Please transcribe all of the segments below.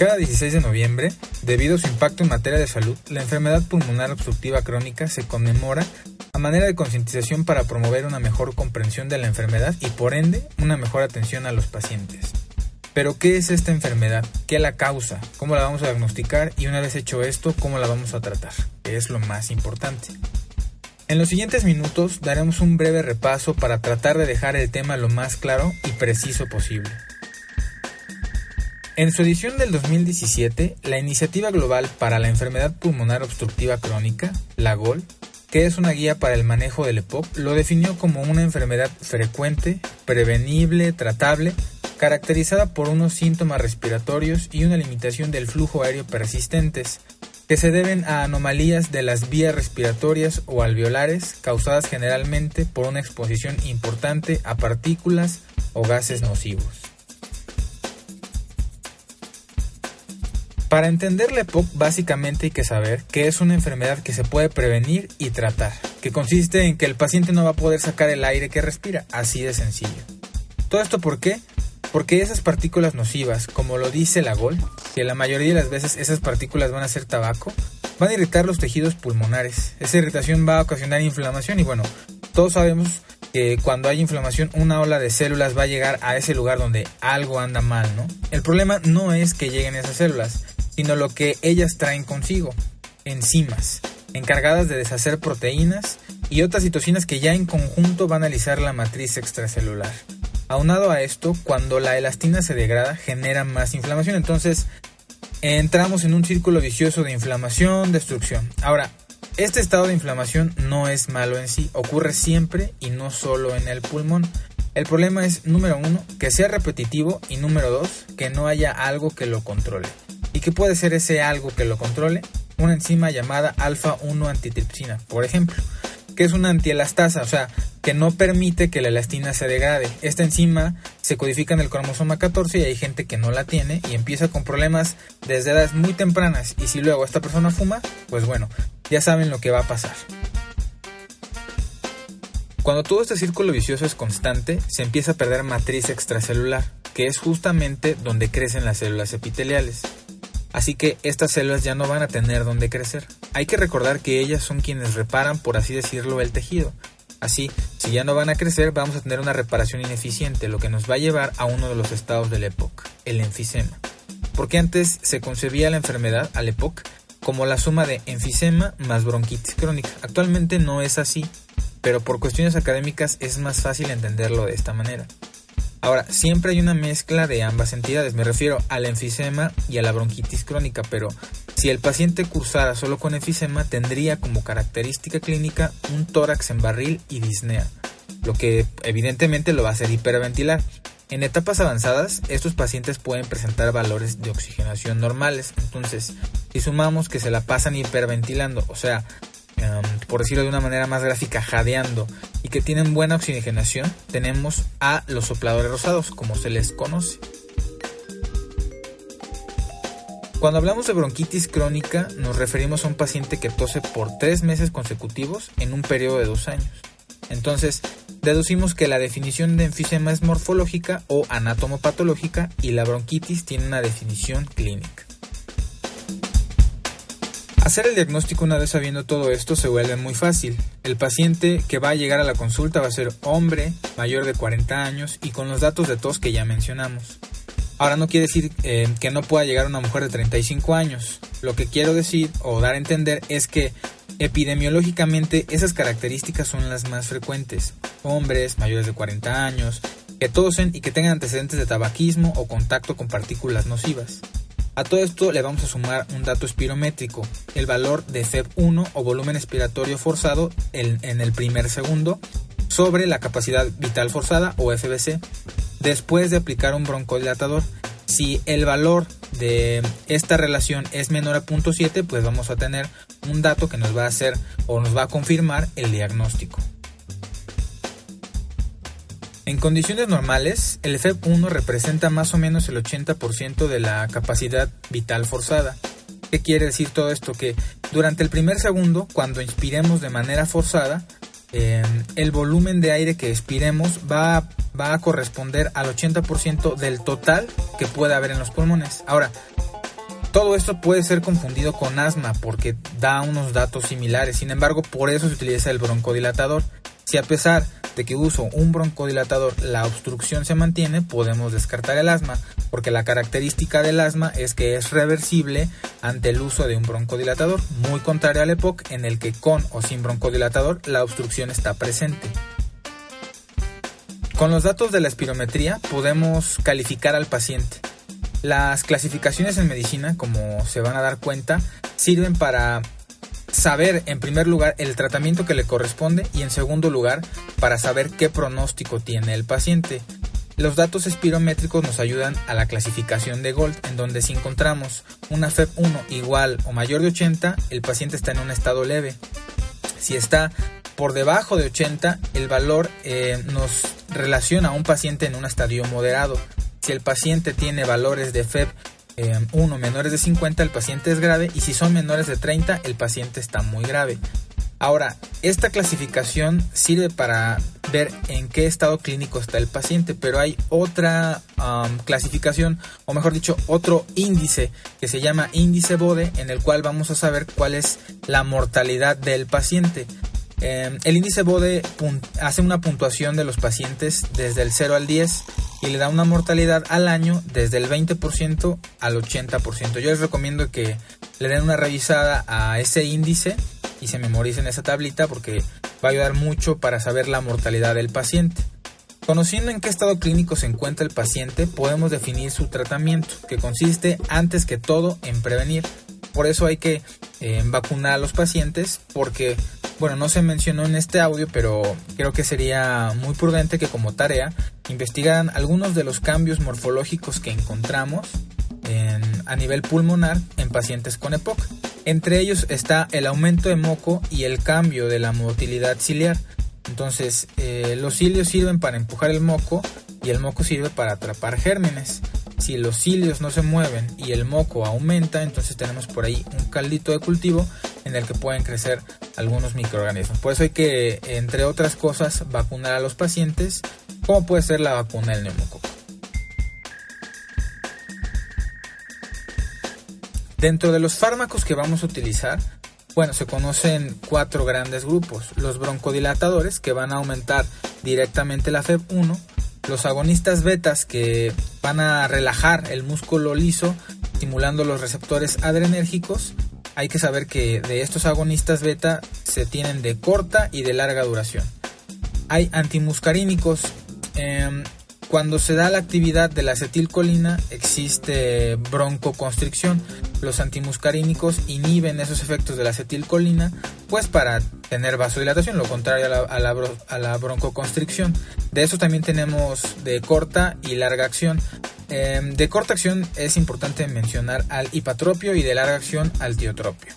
Cada 16 de noviembre, debido a su impacto en materia de salud, la enfermedad pulmonar obstructiva crónica se conmemora a manera de concientización para promover una mejor comprensión de la enfermedad y por ende una mejor atención a los pacientes. Pero ¿qué es esta enfermedad? ¿Qué la causa? ¿Cómo la vamos a diagnosticar? Y una vez hecho esto, ¿cómo la vamos a tratar? Que es lo más importante. En los siguientes minutos daremos un breve repaso para tratar de dejar el tema lo más claro y preciso posible. En su edición del 2017, la Iniciativa Global para la Enfermedad Pulmonar Obstructiva Crónica, la GOL, que es una guía para el manejo del EPOC, lo definió como una enfermedad frecuente, prevenible, tratable, caracterizada por unos síntomas respiratorios y una limitación del flujo aéreo persistentes, que se deben a anomalías de las vías respiratorias o alveolares causadas generalmente por una exposición importante a partículas o gases nocivos. Para entender la EPOC básicamente hay que saber que es una enfermedad que se puede prevenir y tratar, que consiste en que el paciente no va a poder sacar el aire que respira, así de sencillo. ¿Todo esto por qué? Porque esas partículas nocivas, como lo dice la GOL, que la mayoría de las veces esas partículas van a ser tabaco, van a irritar los tejidos pulmonares. Esa irritación va a ocasionar inflamación y bueno, todos sabemos que cuando hay inflamación una ola de células va a llegar a ese lugar donde algo anda mal, ¿no? El problema no es que lleguen esas células, sino lo que ellas traen consigo, enzimas, encargadas de deshacer proteínas y otras citocinas que ya en conjunto van a alisar la matriz extracelular. Aunado a esto, cuando la elastina se degrada, genera más inflamación. Entonces, entramos en un círculo vicioso de inflamación, destrucción. Ahora, este estado de inflamación no es malo en sí, ocurre siempre y no solo en el pulmón. El problema es, número uno, que sea repetitivo y número dos, que no haya algo que lo controle. ¿Y qué puede ser ese algo que lo controle? Una enzima llamada alfa-1 antitripsina, por ejemplo, que es una antielastasa, o sea, que no permite que la elastina se degrade. Esta enzima se codifica en el cromosoma 14 y hay gente que no la tiene y empieza con problemas desde edades muy tempranas y si luego esta persona fuma, pues bueno, ya saben lo que va a pasar. Cuando todo este círculo vicioso es constante, se empieza a perder matriz extracelular, que es justamente donde crecen las células epiteliales. Así que estas células ya no van a tener donde crecer. Hay que recordar que ellas son quienes reparan, por así decirlo, el tejido. Así, si ya no van a crecer, vamos a tener una reparación ineficiente, lo que nos va a llevar a uno de los estados de la época, el enfisema. Porque antes se concebía la enfermedad, al EPOC, como la suma de enfisema más bronquitis crónica. Actualmente no es así, pero por cuestiones académicas es más fácil entenderlo de esta manera. Ahora, siempre hay una mezcla de ambas entidades, me refiero al enfisema y a la bronquitis crónica, pero si el paciente cursara solo con enfisema tendría como característica clínica un tórax en barril y disnea, lo que evidentemente lo va a hacer hiperventilar. En etapas avanzadas, estos pacientes pueden presentar valores de oxigenación normales, entonces si sumamos que se la pasan hiperventilando, o sea, por decirlo de una manera más gráfica, jadeando y que tienen buena oxigenación, tenemos a los sopladores rosados, como se les conoce. Cuando hablamos de bronquitis crónica, nos referimos a un paciente que tose por tres meses consecutivos en un periodo de dos años. Entonces, deducimos que la definición de enfisema es morfológica o anatomopatológica y la bronquitis tiene una definición clínica. Hacer el diagnóstico una vez sabiendo todo esto se vuelve muy fácil. El paciente que va a llegar a la consulta va a ser hombre, mayor de 40 años y con los datos de tos que ya mencionamos. Ahora no quiere decir eh, que no pueda llegar una mujer de 35 años. Lo que quiero decir o dar a entender es que epidemiológicamente esas características son las más frecuentes. Hombres mayores de 40 años, que tosen y que tengan antecedentes de tabaquismo o contacto con partículas nocivas. A todo esto le vamos a sumar un dato espirométrico, el valor de FEB1 o volumen expiratorio forzado en, el primer segundo sobre la capacidad vital forzada o FBC después de aplicar un broncodilatador. Si el valor de esta relación es menor a 0.7, pues vamos a tener un dato que nos va a hacer o nos va a confirmar el diagnóstico. En condiciones normales, el FEB1 representa más o menos el 80% de la capacidad vital forzada. ¿Qué quiere decir todo esto? Que durante el primer segundo, cuando inspiremos de manera forzada, em, el volumen de aire que expiremos va, va a corresponder al 80% del total que puede haber en los pulmones. Ahora, todo esto puede ser confundido con asma porque da unos datos similares, sin embargo por eso se utiliza el broncodilatador. Si a pesar de que uso un broncodilatador la obstrucción se mantiene, podemos descartar el asma, porque la característica del asma es que es reversible ante el uso de un broncodilatador, muy contrario al EPOC en el que con o sin broncodilatador la obstrucción está presente. Con los datos de la espirometría podemos calificar al paciente. Las clasificaciones en medicina, como se van a dar cuenta, sirven para saber en primer lugar el tratamiento que le corresponde y en segundo lugar para saber qué pronóstico tiene el paciente. Los datos espirométricos nos ayudan a la clasificación de Gold, en donde si encontramos una FEP1 igual o mayor de 80, el paciente está en un estado leve. Si está por debajo de 80, el valor eh, nos relaciona a un paciente en un estadio moderado. Si el paciente tiene valores de FEB 1 menores de 50, el paciente es grave y si son menores de 30, el paciente está muy grave. Ahora, esta clasificación sirve para ver en qué estado clínico está el paciente, pero hay otra clasificación, o mejor dicho, otro índice que se llama índice BODE, en el cual vamos a saber cuál es la mortalidad del paciente. Em, el índice BODE hace una puntuación de los pacientes desde el 0 al 10 y le da una mortalidad al año desde el 20% al 80%. Yo les recomiendo que le den una revisada a ese índice y se memoricen esa tablita porque va a ayudar mucho para saber la mortalidad del paciente. Conociendo en qué estado clínico se encuentra el paciente, podemos definir su tratamiento, que consiste antes que todo en prevenir. Por eso hay que eh, vacunar a los pacientes porque bueno, no se mencionó en este audio, pero creo que sería muy prudente que como tarea investigaran algunos de los cambios morfológicos que encontramos a nivel pulmonar en pacientes con EPOC. Entre ellos está el aumento de moco y el cambio de la motilidad ciliar. Entonces, eh, los cilios sirven para empujar el moco y el moco sirve para atrapar gérmenes. Si los cilios no se mueven y el moco aumenta, entonces tenemos por ahí un caldito de cultivo en el que pueden crecer algunos microorganismos. Por eso hay que, entre otras cosas, vacunar a los pacientes, como puede ser la vacuna del neumococo. Dentro de los fármacos que vamos a utilizar, bueno, se conocen cuatro grandes grupos. Los broncodilatadores, que van a aumentar directamente la FEB1, los agonistas betas que van a relajar el músculo liso, estimulando los receptores adrenérgicos. Hay que saber que de estos agonistas beta se tienen de corta y de larga duración. Hay antimuscarínicos. Em, cuando se da la actividad de la acetilcolina existe broncoconstricción. Los antimuscarínicos inhiben esos efectos de la acetilcolina pues para tener vasodilatación, lo contrario a la, broncoconstricción. De eso también tenemos de corta y larga acción. Em, de corta acción es importante mencionar al hipatropio y de larga acción al tiotropio.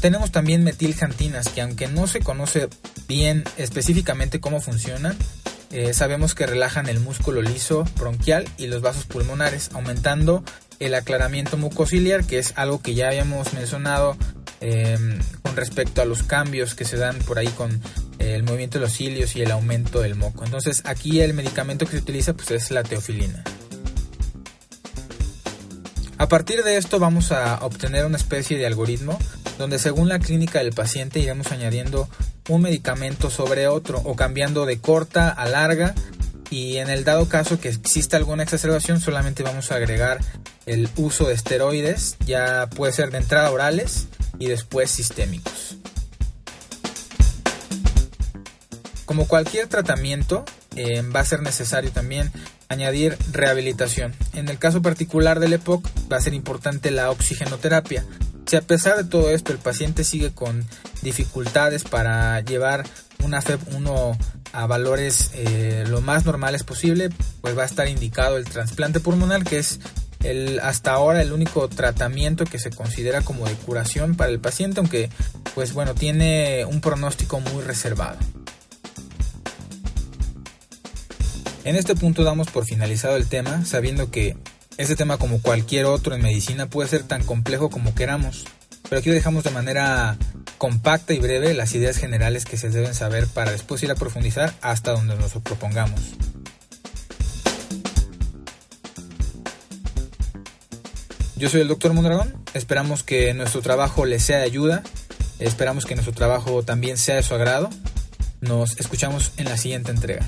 Tenemos también metiljantinas que aunque no se conoce bien específicamente cómo funcionan, eh, sabemos que relajan el músculo liso bronquial y los vasos pulmonares, aumentando el aclaramiento mucociliar, que es algo que ya habíamos mencionado em, con respecto a los cambios que se dan por ahí con el movimiento de los cilios y el aumento del moco. Entonces aquí el medicamento que se utiliza pues es la teofilina. A partir de esto vamos a obtener una especie de algoritmo donde según la clínica del paciente iremos añadiendo un medicamento sobre otro o cambiando de corta a larga y en el dado caso que exista alguna exacerbación solamente vamos a agregar el uso de esteroides, ya puede ser de entrada orales y después sistémicos. Como cualquier tratamiento, eh, va a ser necesario también añadir rehabilitación. En el caso particular del EPOC va a ser importante la oxigenoterapia. Si a pesar de todo esto el paciente sigue con dificultades para llevar una FEB1 a valores eh, lo más normales posible, pues va a estar indicado el trasplante pulmonar, que es el, hasta ahora el único tratamiento que se considera como de curación para el paciente, aunque pues bueno, tiene un pronóstico muy reservado. En este punto damos por finalizado el tema, sabiendo que este tema como cualquier otro en medicina puede ser tan complejo como queramos, pero aquí dejamos de manera compacta y breve las ideas generales que se deben saber para después ir a profundizar hasta donde nos lo propongamos. Yo soy el doctor Mondragón, esperamos que nuestro trabajo les sea de ayuda, esperamos que nuestro trabajo también sea de su agrado. Nos escuchamos en la siguiente entrega.